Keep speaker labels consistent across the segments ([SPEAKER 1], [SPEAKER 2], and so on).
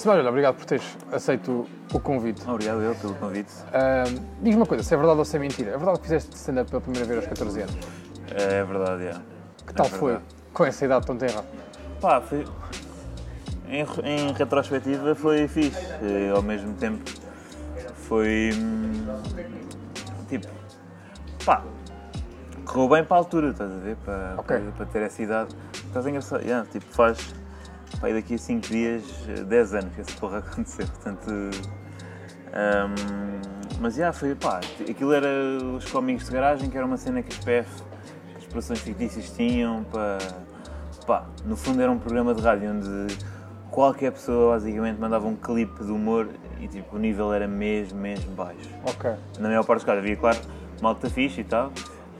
[SPEAKER 1] Antes de mais, olha, obrigado por teres aceito o convite.
[SPEAKER 2] Obrigado eu pelo convite.
[SPEAKER 1] Ahm, Diz-me uma coisa, se é verdade ou se é mentira. É verdade que fizeste stand-up pela primeira vez aos 14 anos?
[SPEAKER 2] É verdade, é.
[SPEAKER 1] Que tal
[SPEAKER 2] É
[SPEAKER 1] foi com essa idade tão tenra?
[SPEAKER 2] Pá, foi. Em, em retrospectiva foi fixe. Eh, Ao mesmo tempo foi. hum, Tipo. Pá. Correu bem para a altura, estás a ver? Para,
[SPEAKER 1] Ok.
[SPEAKER 2] para, para ter essa idade. Estás engraçado. Yeah, tipo, faz. E daqui a 5 dias, eh, 10 anos que essa porra aconteceu. Portanto. hum, mas já foi, pá, aquilo era os cómicos de garagem, que era uma cena que as PF, as produções fictícias tinham para. Pá, no fundo era um programa de rádio onde qualquer pessoa basicamente mandava um clipe de humor e tipo, o nível era mesmo, mesmo baixo.
[SPEAKER 1] Ok.
[SPEAKER 2] Na maior parte dos casos havia, claro, malta fixe e tal.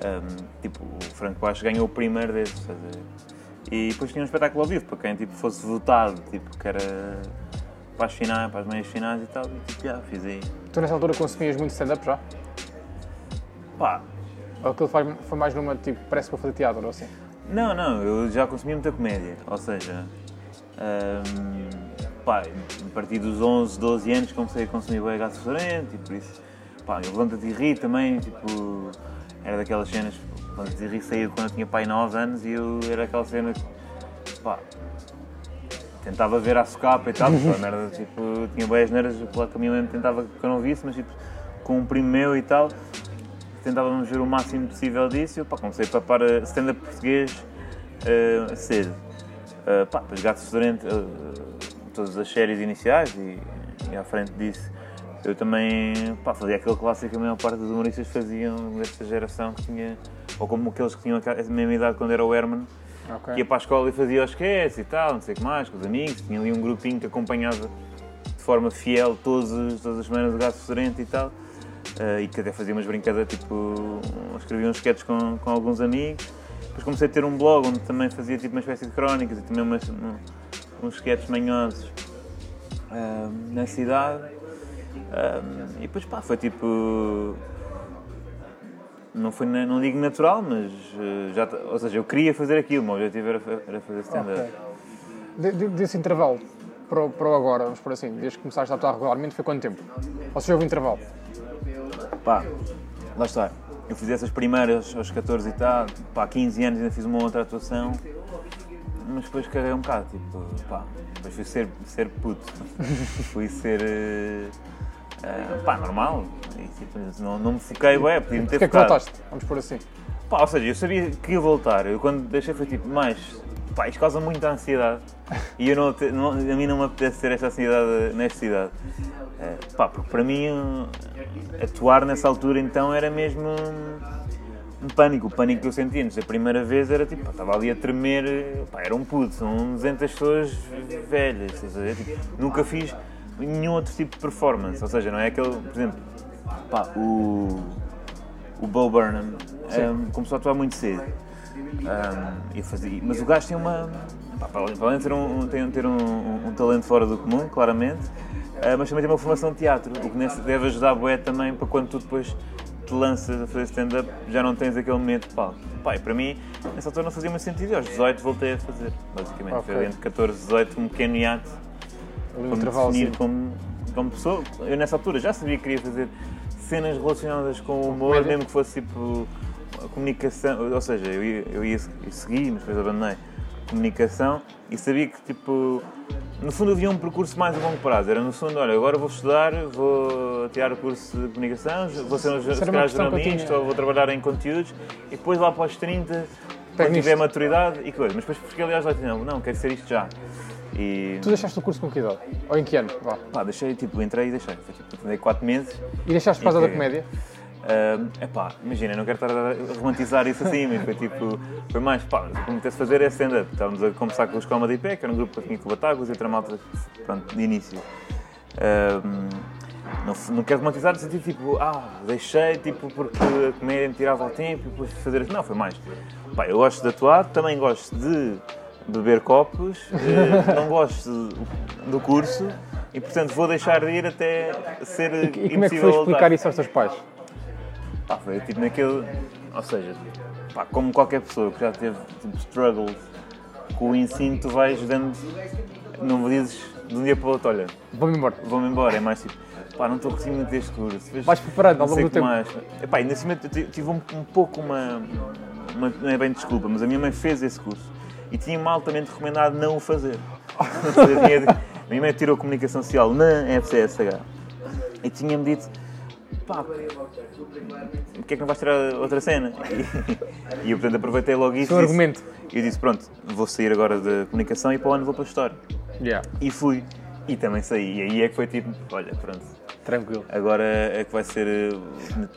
[SPEAKER 2] Um, tipo, o Franco Baixo ganhou o primeiro desses, ver? E depois tinha um espetáculo ao vivo para quem tipo, fosse votado, tipo, que era para as finais, para as meias finais e tal. E tipo, já, fiz aí.
[SPEAKER 1] Tu nessa altura consumias muito stand-up já?
[SPEAKER 2] Pá,
[SPEAKER 1] Ou aquilo foi foi mais numa, tipo, parece para fazer teatro ou assim?
[SPEAKER 2] Não, não, eu já consumia muita comédia, ou seja, hum, pá, a partir dos 11, 12 anos comecei a consumir bem gato restaurante e por isso, pá, eu Levanta-te e ri também, tipo, era daquelas cenas, Levanta-te e ri saía quando eu tinha pai 9 anos e eu era aquela cena que, pá, tentava ver a socapa e tal, a merda, tipo, tinha boas neiras, pela que a minha mãe tentava que eu não visse, mas tipo, com um primo meu e tal, tentávamos ver o máximo possível disso e eu pá, comecei a papar stand-up português eh, cedo. Uh, pá, depois Gato Fedorento, eh, todas as séries iniciais e, e à frente disso eu também pá, fazia aquele clássico que a maior parte dos humoristas faziam desta geração que tinha, ou como aqueles que tinham a mesma idade quando era o Herman,
[SPEAKER 1] Ok.
[SPEAKER 2] que ia para a escola e fazia os sketches e tal, não sei o que mais, com os amigos, tinha ali um grupinho que acompanhava de forma fiel todos, os- todas as semanas o Gato Fedorento e tal, eh, e que até fazia umas brincadeiras, tipo, escrevia uns sketches com, com alguns amigos. Depois comecei a ter um blog onde também fazia tipo uma espécie de crónicas e também umas, um- uns sketches manhosos eh, na cidade. Eh, e depois pá, foi tipo. Não, foi, não digo natural, mas eh, já, ou seja, eu queria fazer aquilo, o meu objetivo era, era fazer stand-up.
[SPEAKER 1] Ok. De- de- desse intervalo para o, para agora, vamos por assim, desde que começaste a atuar regularmente, foi quanto tempo? Ou seja, houve um intervalo?
[SPEAKER 2] Pá, lá está. Eu fiz essas primeiras aos 14 e tal, pá, 15 anos ainda fiz uma outra atuação, mas depois caguei um bocado, tipo, pá, depois fui ser, ser puto, fui ser, eh, pá, normal, e, tipo, não, não me foquei, ué, podia-me ter
[SPEAKER 1] Porquê é que
[SPEAKER 2] focado.
[SPEAKER 1] voltaste? Vamos por assim.
[SPEAKER 2] Pá, ou seja, eu sabia que ia voltar. Eu quando deixei foi tipo, mais, pá, isto causa muita ansiedade. E eu não, não- a mim não me apetece ter esta ansiedade nesta idade. Eh, pá, porque para mim eh, atuar nessa altura então era mesmo pânico. O pânico que eu sentia antes da primeira vez era tipo, pá, estava ali a tremer, pá, era um puto, são 200 pessoas velhas. estás a ver? Tipo, nunca fiz nenhum outro tipo de performance. Ou seja, não é aquele, por exemplo, pá, o o Bo Burnham um, começou a atuar muito cedo. Um, e fazia, mas o gajo tem uma. pá, para além de ter, um, tem, ter um, um- um talento fora do comum, claramente, uh, mas também tem uma formação de teatro, o que nesse- deve ajudar a bué também para quando tu depois te lanças a fazer stand-up, já não tens aquele medo de. Pá, e para mim, nessa altura não fazia muito sentido, e aos 18 voltei a fazer, basicamente.
[SPEAKER 1] Ok.
[SPEAKER 2] Foi entre 14 e 18 um pequeno hiato
[SPEAKER 1] Ali um
[SPEAKER 2] definir como, como pessoa. Eu nessa altura já sabia que queria fazer cenas relacionadas com o humor,
[SPEAKER 1] comédia?
[SPEAKER 2] mesmo que fosse tipo a comunicação, ou seja, eu ia, eu ia eu segui, mas depois abandonei comunicação e sabia que tipo no fundo havia um percurso mais a longo prazo. Era no fundo, olha, agora vou estudar, vou tirar o curso de comunicação, vou ser um se calhar jornalista ou vou trabalhar em conteúdos e depois lá para os 30, quando tiver maturidade e coisa. Mas depois porque aliás lá não, não, quero ser isto já. E
[SPEAKER 1] Tu deixaste o curso com que idade? Ou em que ano? Vá.
[SPEAKER 2] pá, deixei, tipo, entrei e deixei. Foi, tipo, andei 4 meses.
[SPEAKER 1] E deixaste causa
[SPEAKER 2] E
[SPEAKER 1] da comédia?
[SPEAKER 2] É epá, imagina, não quero estar a romantizar isso assim, mas foi tipo, foi mais, pá, o que me apetece fazer é stand-up. Estávamos a começar com os Comedy Pack, que era um grupo que tinha com o Batagos e outra malta, pronto, de início. Não, não quero romantizar no sentido tipo, ah, deixei tipo porque a comédia me tirava o tempo e depois fazer assim. Não, foi mais. Pá, eu gosto de atuar, também gosto de beber copos, eh, não gosto do curso e portanto vou deixar de ir até ser
[SPEAKER 1] E, e como é que foi
[SPEAKER 2] voltar.
[SPEAKER 1] explicar isso aos teus pais?
[SPEAKER 2] Pá, foi tipo naquele. Ou seja, pá, como qualquer pessoa que já teve tipo, struggles com o ensino, tu vais dando não me dizes de um dia para o outro, olha,
[SPEAKER 1] Vou-me embora.
[SPEAKER 2] vou-me embora. É mais tipo, pá, não estou curtindo muito deste curso.
[SPEAKER 1] Vais preparando ao longo do tempo.
[SPEAKER 2] mais. Epá, ainda assim, eu ti- tive um, um pouco uma, uma- Não é bem desculpa, mas a minha mãe fez esse curso e tinha-me altamente recomendado não o fazer. A minha mãe tirou comunicação social na FCSH e tinha-me dito. Pá, porque é que não vais tirar outra cena? E, e eu, portanto, aproveitei logo isso.
[SPEAKER 1] Seu
[SPEAKER 2] e disse-
[SPEAKER 1] argumento.
[SPEAKER 2] E eu disse: Pronto, vou sair agora da comunicação e para o ano vou para a história.
[SPEAKER 1] Yeah.
[SPEAKER 2] E fui. E também saí. E aí é que foi tipo: Olha, pronto,
[SPEAKER 1] Tranquilo.
[SPEAKER 2] Agora é que vai ser,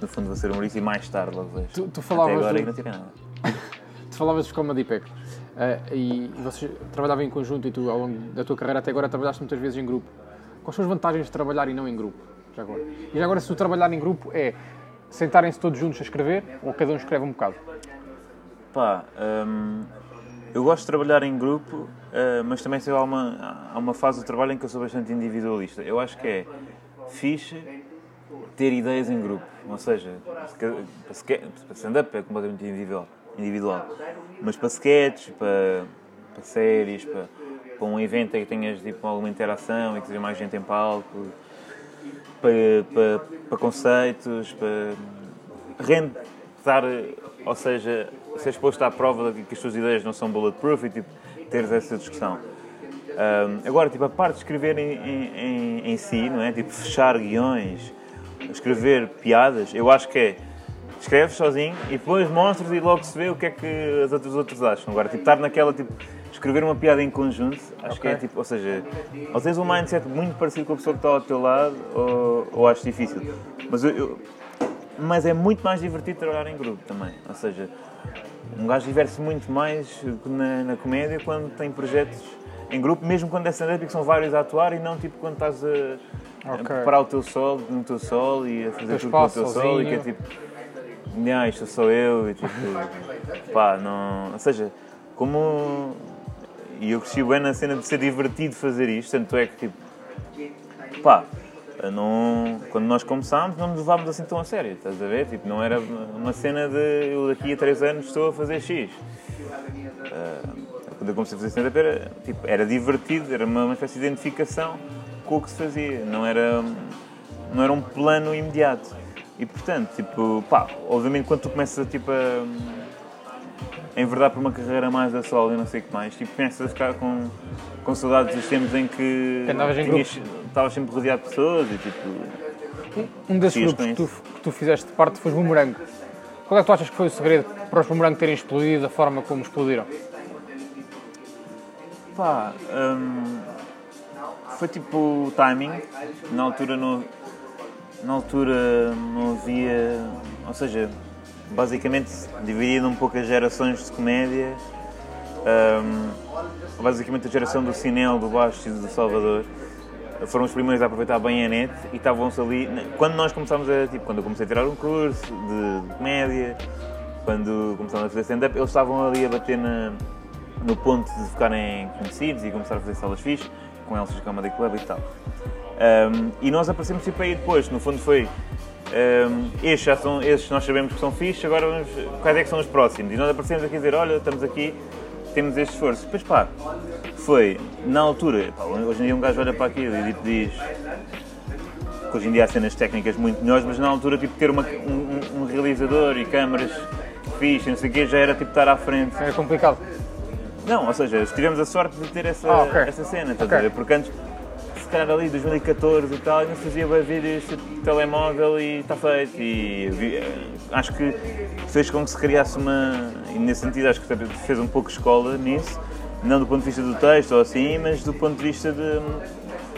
[SPEAKER 2] no fundo, vou ser humorista e mais tarde logo vejo.
[SPEAKER 1] Tu- tu falavas
[SPEAKER 2] Até agora
[SPEAKER 1] do-
[SPEAKER 2] não tirei nada.
[SPEAKER 1] Tu falavas de Comedy Pack eh, e vocês trabalhavam em conjunto e tu, ao longo da tua carreira até agora, trabalhaste muitas vezes em grupo. Quais são as vantagens de trabalhar e não em grupo? Já agora? E já agora, se tu trabalhar em grupo, é sentarem-se todos juntos a escrever ou cada um escreve um bocado?
[SPEAKER 2] Pá, hum, eu gosto de trabalhar em grupo, eh, mas também sei, há, uma, há uma fase do trabalho em que eu sou bastante individualista. Eu acho que é fixe ter ideias em grupo. Ou seja, para stand-up é completamente individual, individual. Mas para sketches, para, para séries, para, para um evento em que tenhas tipo, alguma interação e que seja mais gente em palco, para, para, para conceitos, para rende ou seja, ser exposto à prova de que as tuas ideias não são bulletproof e tipo, teres essa discussão. Ahm, agora, tipo, a parte de escrever em, em, em- si, não é? Tipo, fechar guiões, escrever piadas, eu acho que é escreves sozinho e depois mostras e logo se vê o que é que os outros, os outros acham. Agora, tipo, estar naquela, tipo, escrever uma piada em conjunto, acho que é tipo, ou seja, ou tens um mindset muito parecido com a pessoa que está ao teu lado, ou, ou acho difícil. Mas, eu, eu- mas é muito mais divertido trabalhar em grupo também. Ou seja, um gajo diverte-se muito mais na, na comédia quando tem projetos em grupo, mesmo quando é stand-up que são vários a atuar e não tipo quando estás a, a
[SPEAKER 1] Ok.
[SPEAKER 2] preparar o teu solo no teu solo e a fazer tudo com o teu solo e que é tipo, "Nhá, isto sou eu e tipo, pá, não. Ou seja, como. E eu cresci bem na cena de ser divertido fazer isto, tanto é que tipo, pá, não, quando nós começámos não nos levámos assim tão a sério, estás a ver? Tipo, não era uma cena de eu daqui a 3 anos estou a fazer X. Ah, quando eu comecei a fazer stand-up era, tipo, era divertido, era uma, uma espécie de identificação com o que se fazia, não era, não era um plano imediato. E portanto, tipo, pá, obviamente quando tu começas tipo, a, a enverdar por uma carreira mais a solo e não sei o que mais, tipo, começas a ficar com, com saudades dos tempos em que
[SPEAKER 1] em
[SPEAKER 2] estavas sempre rodeado de pessoas e tipo.
[SPEAKER 1] Um desses
[SPEAKER 2] Sim,
[SPEAKER 1] grupos que tu, que tu fizeste parte foi os Boomerang. Qual é que tu achas que foi o segredo para os Boomerang terem explodido da forma como explodiram?
[SPEAKER 2] Pá, hum, foi tipo o timing. Na altura não, na altura não havia. Ou seja, basicamente dividido um pouco as gerações de comédia. hum, basicamente a geração do Cinel, do Baixo e do Salvador foram os primeiros a aproveitar bem a net e estavam-se ali. Quando nós começámos a. Tipo, quando eu comecei a tirar um curso de, de comédia, quando começámos a fazer stand-up, eles estavam ali a bater na, no ponto de ficarem conhecidos e começar a fazer salas fixes, com eles Comedy Club e tal. Um, e nós aparecemos tipo aí depois, no fundo foi. Um, estes, já são, estes nós sabemos que são fixes, agora vamos, quais é que são os próximos? E nós aparecemos aqui a dizer: olha, estamos aqui, temos este esforço. Depois pá, foi na altura, pá, hoje em dia um gajo olha para aquilo e tipo, diz que hoje em dia há cenas técnicas muito melhores, mas na altura tipo, ter uma- um, um- realizador e câmaras fixe, não sei o quê, já era tipo estar à frente.
[SPEAKER 1] Era complicado.
[SPEAKER 2] Não, ou seja, tivemos a sorte de ter essa,
[SPEAKER 1] Ah, ok.
[SPEAKER 2] essa cena, estás
[SPEAKER 1] Ok.
[SPEAKER 2] a ver? Porque antes, se calhar ali 2014 e tal, ainda se fazia bem vídeos de telemóvel e está feito. E eh, acho que fez com que se criasse uma. E nesse sentido, acho que fez um pouco escola nisso, não do ponto de vista do texto ou assim, mas do ponto de vista de.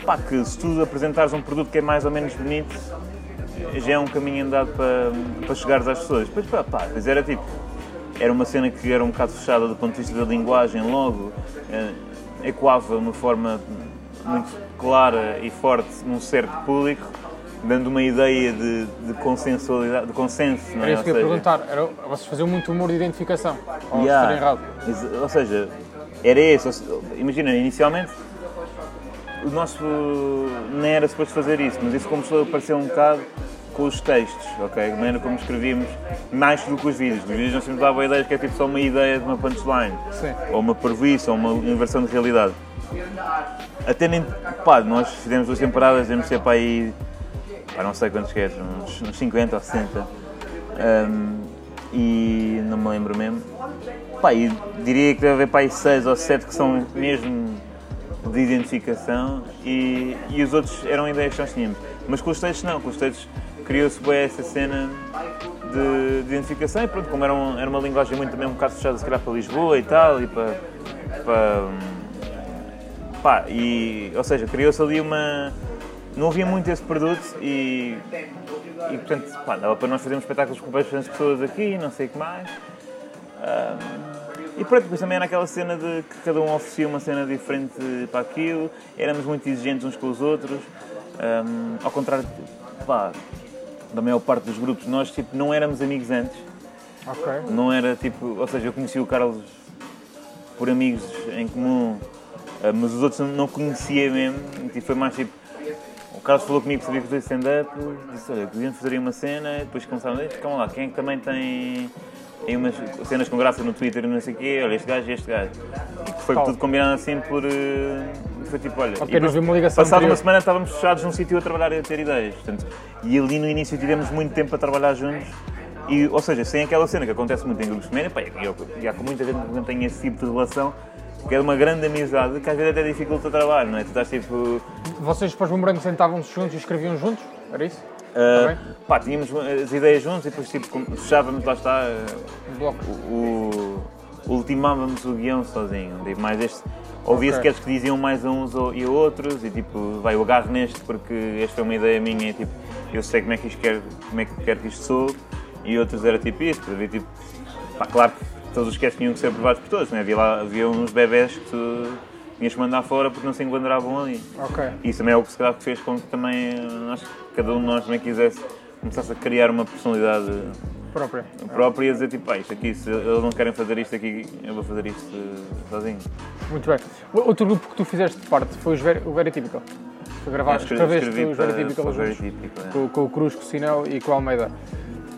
[SPEAKER 2] pá, que se tu apresentares um produto que é mais ou menos bonito, já é um caminho andado para, para chegares às pessoas. Depois, pá, pá, depois era tipo era uma cena que era um bocado fechada do ponto de vista da linguagem, logo eh, ecoava uma forma muito clara e forte num certo público, dando uma ideia de, de consensualidade, de consenso, não
[SPEAKER 1] Era
[SPEAKER 2] é?
[SPEAKER 1] isso que eu ia
[SPEAKER 2] seja,
[SPEAKER 1] perguntar. Era, vocês faziam muito humor de identificação. Ou
[SPEAKER 2] Yeah.
[SPEAKER 1] errado.
[SPEAKER 2] Ou seja, era se- Imagina, inicialmente o nosso nem era suposto fazer isso, mas isso começou a aparecer um bocado com os textos, ok? A maneira como escrevíamos, mais do que os vídeos. Os vídeos nós sempre davam ideias que é tipo só uma ideia de uma punchline,
[SPEAKER 1] Sim.
[SPEAKER 2] ou uma previsão, ou uma inversão de realidade. Até nem. Pá, nós fizemos duas temporadas, devemos ser para aí. Pá, não sei quantos queres, uns, uns 50 ou 60. Um, e não me lembro mesmo. Pá, e diria que deve haver para aí 6 ou 7 que são mesmo de identificação e, e os outros eram ideias que nós tínhamos. Mas com os textos não, com os textos criou-se bem essa cena de, de, identificação e pronto, como era, um, era uma linguagem muito também um bocado fechada se calhar para Lisboa e tal e para, para pá, e, ou seja, criou-se ali uma não havia muito esse produto e, e portanto, pá, dava para nós fazermos espetáculos com bastantes pessoas aqui, não sei o que mais. Um, e pronto, depois também era aquela cena de que cada um oferecia uma cena diferente para aquilo, éramos muito exigentes uns com os outros, um, ao contrário pá, da maior parte dos grupos, nós tipo, não éramos amigos antes.
[SPEAKER 1] Ok.
[SPEAKER 2] Não era tipo, ou seja, eu conheci o Carlos por amigos em comum, mas os outros não conhecia mesmo, e foi mais tipo. O Carlos falou comigo que sabia fazer stand-up, disse: Olha, podíamos fazer uma cena, e depois começaram a dizer: Calma lá, quem é que também tem em umas cenas com graça no Twitter e não sei o quê, olha, este gajo e este gajo. E foi tudo combinado assim por. Uh, foi tipo, olha.
[SPEAKER 1] Okay, e uma ligação
[SPEAKER 2] passada uma semana estávamos fechados num sítio a trabalhar e a ter ideias. Portanto, e ali no início tivemos muito tempo a trabalhar juntos. E, ou seja, sem aquela cena que acontece muito em grupos de comédia, pá, e há com muita gente que não tem esse tipo de relação, que é uma grande amizade que às vezes até dificulta o trabalho, não é? Tu estás tipo.
[SPEAKER 1] Vocês depois do Morango sentavam-se juntos e escreviam juntos? Era isso?
[SPEAKER 2] Uh, pá, tínhamos as ideias juntos e depois tipo, fechávamos, lá está, o, o, ultimávamos o guião sozinho. Tipo, mais este, ouvia okay. sketches que diziam mais a uns e a outros e tipo, vai, eu agarro neste porque esta é uma ideia minha e tipo, eu sei como é que isto quer, como é que quero que isto sou e outros era tipo isto, havia tipo, pá, claro que todos os sketches tinham que ser aprovados por todos, né? havia, lá, havia uns bebés que tu tinhas que mandar fora porque não se enquadravam ali.
[SPEAKER 1] Ok.
[SPEAKER 2] Isso também é o que se calhar fez com que também nós, cada um de nós também quisesse começasse a criar uma personalidade
[SPEAKER 1] própria.
[SPEAKER 2] Própria e a dizer tipo, ah, isto aqui, se eles não querem fazer isto aqui, eu vou fazer isto sozinho.
[SPEAKER 1] Muito bem. Outro grupo que tu fizeste parte foi o Very Typical. Tu gravaste, escreveste os Typical juntos, é. com, com, o Cruz, com o Sinel e com o Almeida.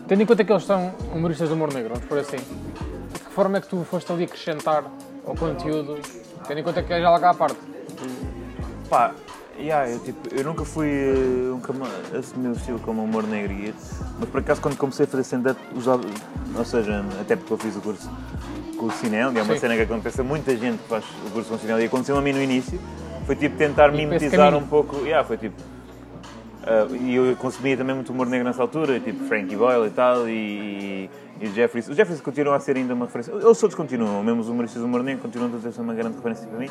[SPEAKER 1] Tendo em conta que eles são humoristas do humor negro, vamos por assim, que forma é que tu foste ali acrescentar ao conteúdo Tendo em conta que é já lá à parte.
[SPEAKER 2] Pá, yeah, eu, tipo, eu nunca fui. Uh, nunca assumi o estilo como humor negro, mas por acaso quando comecei a fazer stand-up, usava. Ou seja, até porque eu fiz o curso com o Cinel, e é uma Sim. cena que acontece a muita gente que faz o curso com o Cinel, e aconteceu a mim no início. Foi tipo tentar e mimetizar um pouco. Yeah, foi tipo. Uh, e eu consumia também muito humor negro nessa altura, tipo Frankie Boyle e tal, e, e o Jeffries. Os Jeffries continuam a ser ainda uma referência. Eles todos continuam, mesmo os humoristas do negro continuam a ser uma grande referência para mim.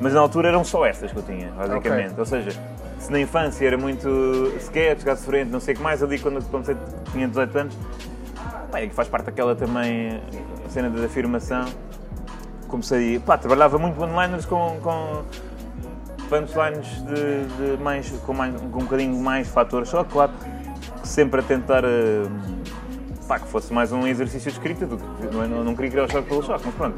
[SPEAKER 2] Mas na altura eram só essas que eu tinha, basicamente. Okay. Ou seja, se na infância era muito sketch, gato frente, não sei o que mais, ali quando comecei, tinha 18 anos, é que faz parte daquela também cena da afirmação. Comecei, pá, trabalhava muito one-liners com, com punchlines de, de mais, com, mais, com um bocadinho mais fator choque, claro, sempre a tentar. Uh, pá, que fosse mais um exercício de escrita, do que, não, é, não, não queria criar o choque pelo choque, mas pronto.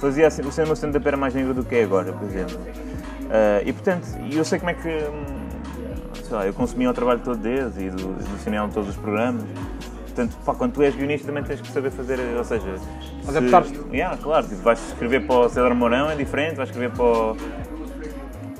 [SPEAKER 2] Fazia assim, o meu stand-up era mais negro do que é agora, por exemplo. Uh, e portanto, eu sei como é que. Hum, sei lá, eu consumia o trabalho todo deles e do, do cinema todos os programas. Portanto, pá, quando tu és guionista também tens que saber fazer, ou seja...
[SPEAKER 1] Mas adaptar-te.
[SPEAKER 2] Yeah, claro, tipo, vais escrever para o Cedro Mourão é diferente, vais escrever para o,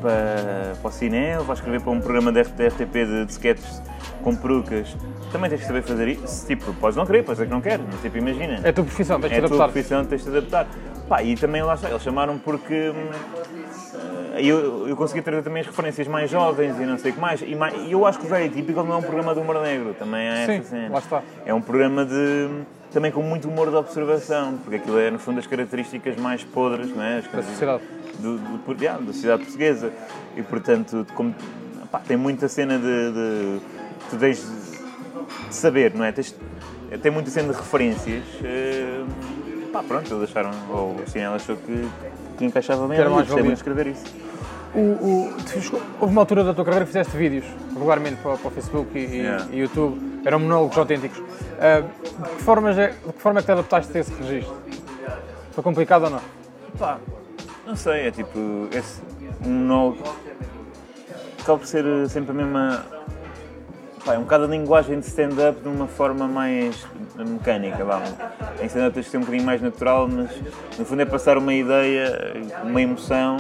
[SPEAKER 2] para, para o cinema, vais escrever para um programa de, RTP de, de sketches com perucas, também tens que saber fazer isso. Tipo, podes não querer, podes dizer que não queres, mas tipo, imagina.
[SPEAKER 1] É a tua profissão, tens
[SPEAKER 2] de
[SPEAKER 1] é adaptar. É
[SPEAKER 2] a tua profissão, tens de adaptar. Pá, e também lá está, eles chamaram porque uh, eu, eu consegui trazer também as referências mais jovens e não sei o que mais. E mais, eu acho que o Very Típico não é um programa de humor negro, também é
[SPEAKER 1] Sim,
[SPEAKER 2] essa cena.
[SPEAKER 1] lá está.
[SPEAKER 2] É um programa de também com muito humor de observação, porque aquilo é, no fundo, as características mais podres não é?
[SPEAKER 1] da sociedade.
[SPEAKER 2] Do, do, yeah, da sociedade portuguesa. E, portanto, como, pá, tem muita cena de, de tu tens de saber, não é? Tens, tem muita cena de referências. Uh, pá, pronto, eles acharam, ou o cinema achou que, que encaixava bem, eu gostei muito escrever isso.
[SPEAKER 1] O, o, houve uma altura da tua carreira que fizeste vídeos regularmente para, para o Facebook e, yeah. e, YouTube, eram monólogos autênticos. Uh, de, que formas é, de que forma é que te adaptaste a esse registro? Foi complicado ou não?
[SPEAKER 2] Pá, não sei, é tipo, esse monólogo acaba por ser sempre a mesma. É um bocado a linguagem de stand-up de uma forma mais mecânica, vamos. Em stand-up tens de ser um bocadinho mais natural, mas no fundo é passar uma ideia, uma emoção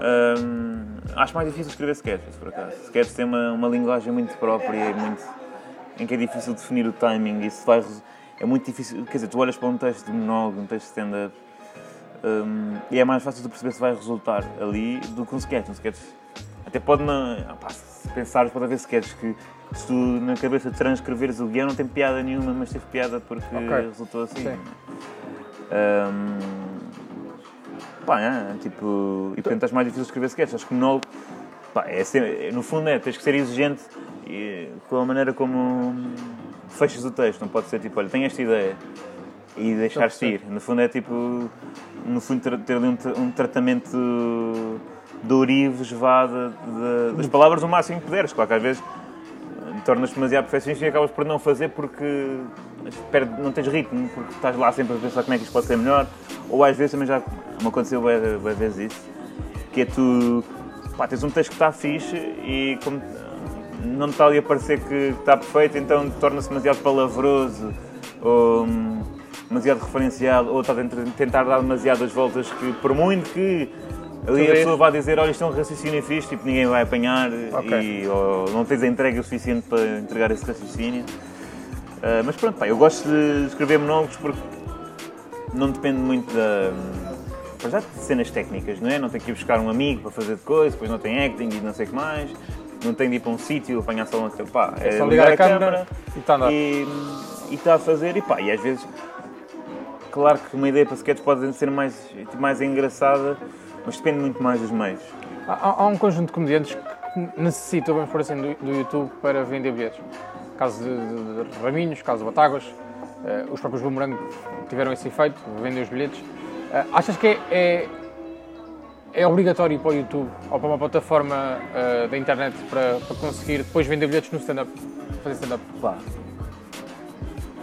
[SPEAKER 2] Hum, acho mais difícil escrever sketches, por acaso. Sketches tem uma, uma linguagem muito própria muito, em que é difícil definir o timing. Isso vai, é muito difícil. Quer dizer, tu olhas para um texto de monólogo, um texto de stand-up, hum, e é mais fácil de perceber se vai resultar ali do que um sketch. Um sketch até pode não. ah, pá, se pensares, pode haver sketches que se tu na cabeça transcreveres o guião não tem piada nenhuma, mas teve piada porque
[SPEAKER 1] Ok.
[SPEAKER 2] resultou assim.
[SPEAKER 1] Sim.
[SPEAKER 2] Hum, pá, é, tipo, e portanto acho mais difícil escrever sketches. Acho que monólogo, pá, é sempre- no fundo é, tens que ser exigente e, com a maneira como fechas o texto. Não pode ser tipo, olha, tenho esta ideia e deixar-te ir. No fundo é tipo, no fundo ter, ali um, um tratamento de ourives, esvada das palavras o máximo que puderes. Claro que às vezes tornas-te demasiado perfeccionista e acabas por não fazer porque perde, não tens ritmo, porque estás lá sempre a pensar como é que isto pode ser melhor. Ou às vezes também já me aconteceu várias vezes isso, que é tu pá, tens um texto que está fixe e como não está ali a parecer que está perfeito, então torna-se demasiado palavroso ou hum, demasiado referencial, ou está a tentar dar demasiadas voltas que por muito que ali a pessoa vá dizer, olha, isto é um raciocínio fixe, tipo, ninguém vai apanhar
[SPEAKER 1] Ok.
[SPEAKER 2] e ou não tens a entrega o suficiente para entregar esse raciocínio. Ah, mas pronto, pá, eu gosto de escrever monólogos porque não depende muito da. para já de cenas técnicas, não é? Não tem que ir buscar um amigo para fazer de coisa, depois não tem acting e não sei o que mais, não tem de ir para um sítio, apanhar só uma pá, é,
[SPEAKER 1] só ligar a câmera e está a andar.
[SPEAKER 2] e e está a fazer e pá, e às vezes claro que uma ideia para sketch pode ser mais, mais engraçada, mas depende muito mais dos meios.
[SPEAKER 1] Há, há um conjunto de comediantes que necessitam, vamos por assim, do, do YouTube para vender bilhetes. Caso de, de, de Raminhos, caso de Batáguas, eh, os próprios Boomerang tiveram esse efeito, vendem os bilhetes. Eh, achas que é, é, é obrigatório para o YouTube ou para uma plataforma eh, da internet para, para conseguir depois vender bilhetes no stand-up? Fazer stand-up?
[SPEAKER 2] Pá.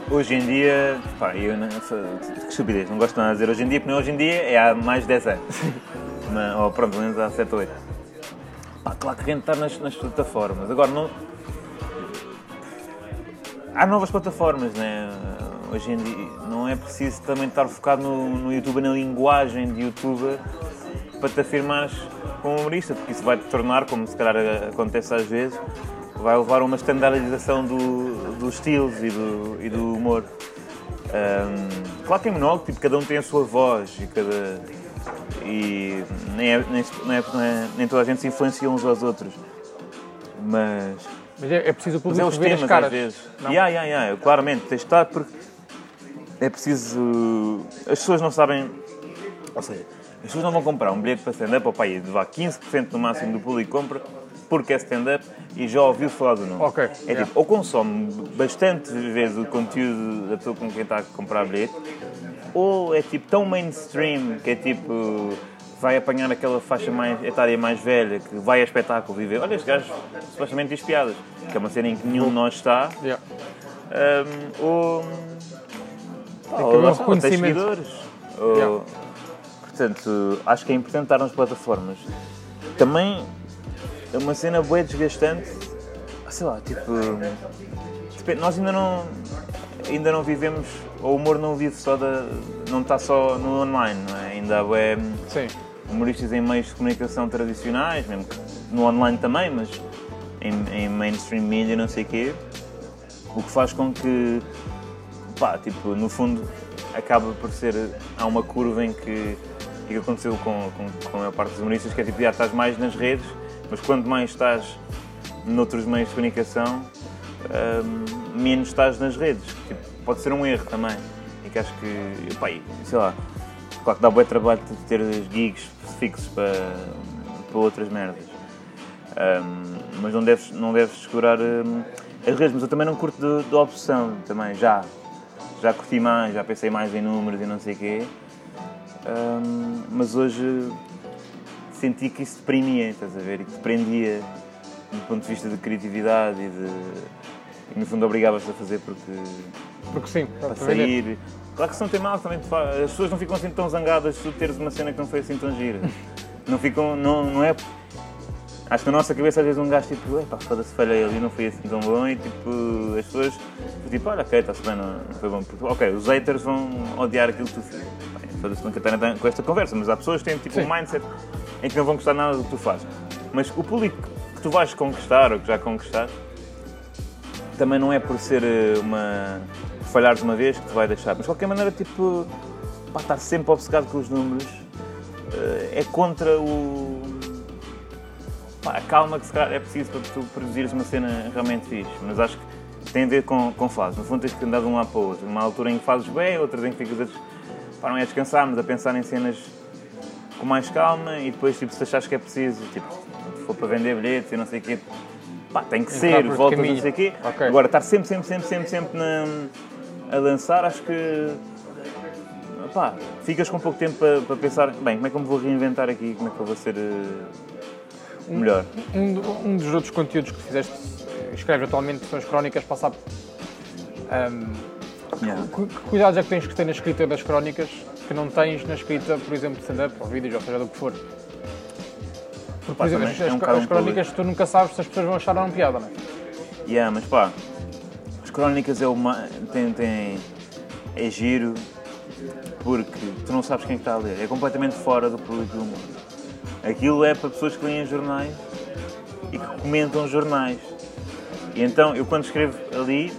[SPEAKER 2] Hoje em dia, pá, eu não, que estupidez, não gosto nada de dizer hoje em dia, porque não é hoje em dia é há mais de 10 anos. Mas, ou pronto, pelo menos há 7 ou 8. Pá, claro que a gente está nas, nas plataformas. Agora, não... há novas plataformas, né? Hoje em dia não é preciso também estar focado no, no YouTube, na linguagem de YouTube, para te afirmares como humorista, porque isso vai te tornar, como se calhar acontece às vezes, vai levar a uma standardização do, dos estilos e do, e do humor. Ahm, claro que em monólogo, tipo, cada um tem a sua voz e cada. E nem, é- nem, não é- é- nem toda a gente se influencia uns aos outros. Mas.
[SPEAKER 1] Mas é, é preciso o
[SPEAKER 2] Mas é
[SPEAKER 1] público
[SPEAKER 2] os temas
[SPEAKER 1] caras.
[SPEAKER 2] às vezes.
[SPEAKER 1] Não?
[SPEAKER 2] Yeah, yeah, yeah, claramente, tens de estar porque é preciso. As pessoas não sabem. Ou seja, as pessoas não vão comprar um bilhete para stand-up, ou pá, e vá 15% no máximo do público compra porque é stand-up e já ouviu falar do nome.
[SPEAKER 1] Ok,
[SPEAKER 2] É
[SPEAKER 1] yeah.
[SPEAKER 2] tipo, ou consome bastante vezes o conteúdo da pessoa com quem está a comprar bilhete, ou é tipo tão mainstream que é tipo. Vai apanhar aquela faixa mais, etária mais velha que vai a espetáculo viver. Olha, este gajo supostamente diz piadas, que é uma cena em que nenhum de nós está,
[SPEAKER 1] Yeah.
[SPEAKER 2] um, ou, pá, ou lá ou
[SPEAKER 1] reconhecimento.
[SPEAKER 2] seguidores. Ou-
[SPEAKER 1] Yeah.
[SPEAKER 2] Portanto, acho que é importante estar nas plataformas. Também é uma cena bué desgastante, sei lá, tipo, depende- nós ainda não, ainda não vivemos, o humor não vive só da, não está só no online, não é? Ainda há bué,
[SPEAKER 1] Sim.
[SPEAKER 2] humoristas em meios de comunicação tradicionais, mesmo que no online também, mas em, em mainstream media, não sei o quê, o que faz com que, pá, tipo, no fundo, acaba por ser, há uma curva em que, que aconteceu com, com, com a maior parte dos humoristas, que é tipo, já estás mais nas redes, mas quanto mais estás noutros meios de comunicação, hum, menos estás nas redes. Tipo, pode ser um erro também. E que acho que, pá, e, sei lá, claro que dá bom trabalho de ter gigs fixos para, para outras merdas. Hum, mas não deves, não deves segurar hum, as redes, mas eu também não curto de, de opção também, já. Já curti mais, já pensei mais em números e não sei o quê. Hum, mas hoje senti que isso deprimia, estás a ver? E que te prendia do ponto de vista de criatividade e de. E no fundo obrigavas-te a fazer porque
[SPEAKER 1] Porque sim,
[SPEAKER 2] para
[SPEAKER 1] vender.
[SPEAKER 2] sair. Claro que se não tem mal, também te fa- as pessoas não ficam assim tão zangadas se tu teres uma cena que não foi assim tão gira. não ficam, não, não é. Acho que na nossa cabeça às vezes um gajo tipo, epá, foda-se, falhei ali, não foi assim tão bom e tipo, as pessoas, tipo, olha, ok, está-se bem, não, foi bom. Ok, os haters vão odiar aquilo que tu fizes. Foda-se, nunca tenho com esta conversa, mas há pessoas que têm tipo
[SPEAKER 1] Sim.
[SPEAKER 2] um mindset em que não vão gostar nada do que tu fazes. Mas o público que tu vais conquistar ou que já conquistaste também não é por ser eh, uma. falhar de uma vez que te vai deixar. Mas de qualquer maneira, tipo, pá, estar sempre obcecado com os números eh, é contra o. Pá, a calma que se calhar é preciso para tu produzires uma cena realmente fixe. Mas acho que tem a ver com, com fases. No fundo, tens que andar de um lado para o outro. Uma altura em que fazes bem, outras em que ficas a, des- pá, não é a descansar, mas a pensar em cenas com mais calma e depois, tipo, se achares que é preciso, tipo, for para vender bilhetes e não sei o quê, pá, tem que ser, voltas não sei o quê.
[SPEAKER 1] Ok.
[SPEAKER 2] Agora, estar sempre, sempre, sempre, sempre, sempre na, a lançar, acho que pá, ficas com pouco tempo para, para pensar, bem, como é que eu me vou reinventar aqui, como é que eu vou ser eh, melhor.
[SPEAKER 1] Um, do- um dos outros conteúdos que fizeste, escreves atualmente, são as crónicas, passar. Ahm,
[SPEAKER 2] Yeah.
[SPEAKER 1] que, que cuidados é que tens que ter na escrita das crónicas que não tens na escrita, por exemplo, de stand-up ou vídeos, ou seja, do que for? Porque, por exemplo, as,
[SPEAKER 2] é um
[SPEAKER 1] as-
[SPEAKER 2] um
[SPEAKER 1] crónicas tu nunca sabes se as pessoas vão achar ou não piada, não é?
[SPEAKER 2] Yeah, mas pá, as crónicas é uma. Tem, tem, é giro porque tu não sabes quem é está a ler. É completamente fora do público do mundo. Aquilo é para pessoas que leem jornais e que comentam jornais. E então eu quando escrevo ali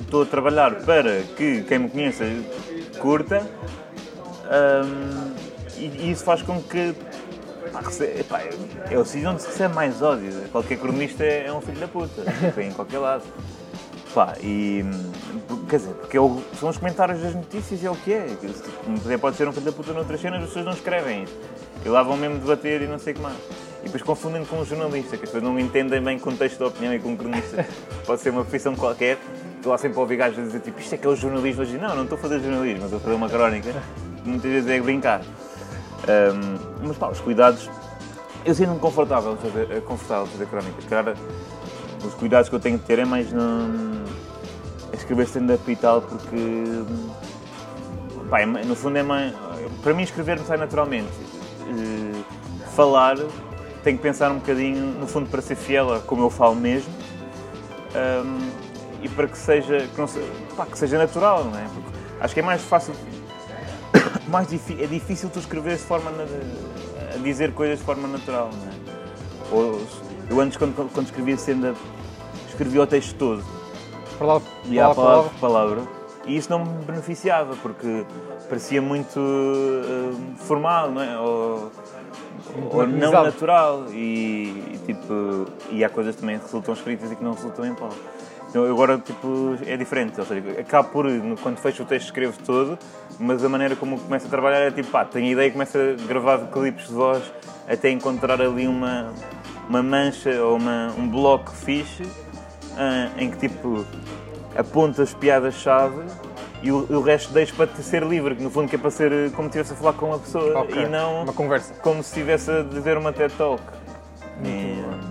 [SPEAKER 2] estou a trabalhar para que quem me conheça curta hum, e, e isso faz com que Pá, é- é o sítio onde se recebe mais ódio. Qualquer cronista é, é um filho da puta, tipo, em qualquer lado. Pá, e. Quer dizer, porque é são os comentários das notícias e é o que é. Tipo, Até pode ser um filho da puta noutras cenas, as pessoas não escrevem isso. E lá vão mesmo debater e não sei o que mais. E depois confundem com um jornalista, que as pessoas não entendem bem o contexto da opinião e com um cronista. Pode ser uma profissão qualquer. Estou lá sempre a ouvir gajos a dizer tipo, isto é que é o jornalismo. Hoje, não, não estou a fazer jornalismo, estou a fazer uma crónica. Muitas vezes é brincar. Um, mas pá, os cuidados. Eu sinto-me confortável a fazer, confortável fazer crónicas. Cara, os cuidados que eu tenho de ter é mais no, a escrever stand-up e tal, porque. Pá, é no fundo é mais. Para mim, escrever me sai naturalmente. Eh, falar, tenho que pensar um bocadinho, no fundo, para ser fiel a como eu falo mesmo. Um, e para que seja, que, não se- pá, que seja natural, não é? Porque acho que é mais fácil mais é difícil tu escrever de forma a dizer coisas de forma natural, não é? Ou, eu antes quando, quando escrevia senda escrevia o texto todo
[SPEAKER 1] Palavra,
[SPEAKER 2] e
[SPEAKER 1] palavra,
[SPEAKER 2] palavra
[SPEAKER 1] palavra.
[SPEAKER 2] e isso não me beneficiava porque parecia muito eh, formal, não é? Ou, ou não natural e, e, tipo e há coisas também que resultam escritas e que não resultam em palavra. Então agora tipo é diferente, ou seja, acabo por quando fecho o texto escrevo todo, mas a maneira como começo a trabalhar é tipo, pá, tenho a ideia e começo a gravar clipes de voz até encontrar ali uma uma mancha ou uma, um bloco fixe ah, em que tipo aponto as piadas-chave e o, o resto deixo para ser livre, que no fundo que é para ser como se estivesse a falar com uma pessoa
[SPEAKER 1] Ok,
[SPEAKER 2] e não
[SPEAKER 1] Uma conversa.
[SPEAKER 2] como se estivesse a dizer uma TED Talk. E,
[SPEAKER 1] O, o-